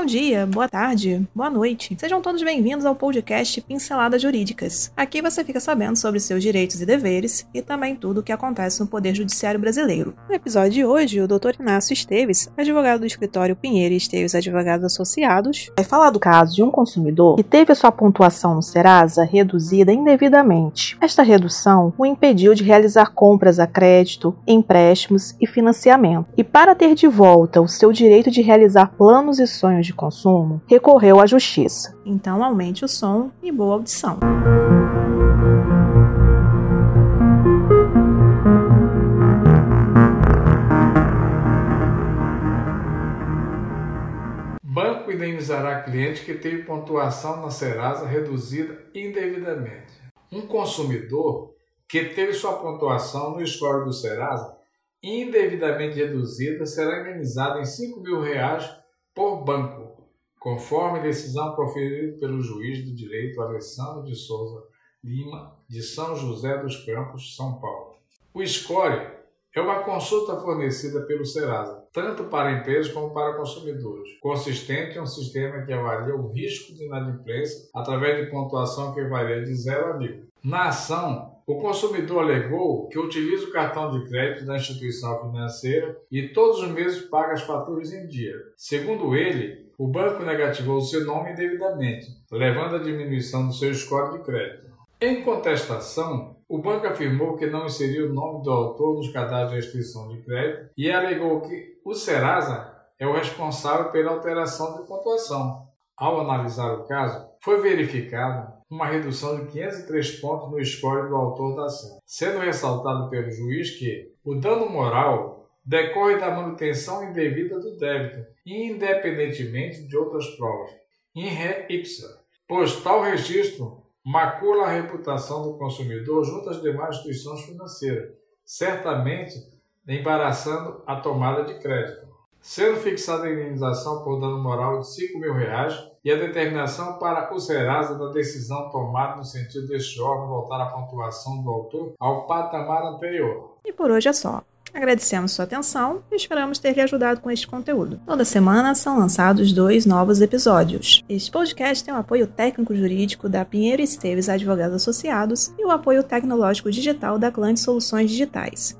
Bom dia, boa tarde, boa noite. Sejam todos bem-vindos ao podcast Pinceladas Jurídicas. Aqui você fica sabendo sobre seus direitos e deveres e também tudo o que acontece no Poder Judiciário Brasileiro. No episódio de hoje, o Dr. Inácio Esteves, advogado do escritório Pinheiro e Esteves Advogados Associados, vai falar do caso de um consumidor que teve a sua pontuação no Serasa reduzida indevidamente. Esta redução o impediu de realizar compras a crédito, empréstimos e financiamento. E para ter de volta o seu direito de realizar planos e sonhos de consumo, recorreu à justiça. Então aumente o som e boa audição. Banco indenizará cliente que teve pontuação na Serasa reduzida indevidamente. Um consumidor que teve sua pontuação no score do Serasa indevidamente reduzida será indenizado em 5 mil reais por banco, conforme decisão proferida pelo juiz do direito Alessandro de Souza Lima, de São José dos Campos, São Paulo. O SCORE é uma consulta fornecida pelo Serasa, tanto para empresas como para consumidores, consistente em um sistema que avalia o risco de inadimplência através de pontuação que varia de 0 a 1000. Na ação, o consumidor alegou que utiliza o cartão de crédito da instituição financeira e todos os meses paga as faturas em dia. Segundo ele, o banco negativou seu nome indevidamente, levando à diminuição do seu score de crédito. Em contestação, o banco afirmou que não inseriu o nome do autor nos cadastros de restrição de crédito e alegou que o Serasa é o responsável pela alteração de pontuação. Ao analisar o caso, foi verificado uma redução de 503 pontos no score do autor da ação, sendo ressaltado pelo juiz que o dano moral decorre da manutenção indevida do débito, independentemente de outras provas, in re ipsa, pois tal registro macula a reputação do consumidor junto às demais instituições financeiras, certamente embaraçando a tomada de crédito sendo fixada a indenização por dano moral de 5 mil reais e a determinação para o Serasa da decisão tomada no sentido deste órgão voltar a pontuação do autor ao patamar anterior. E por hoje é só. Agradecemos sua atenção e esperamos ter lhe ajudado com este conteúdo. Toda semana são lançados dois novos episódios. Este podcast tem o apoio técnico-jurídico da Pinheiro Esteves Advogados Associados e o apoio tecnológico digital da Clã Soluções Digitais.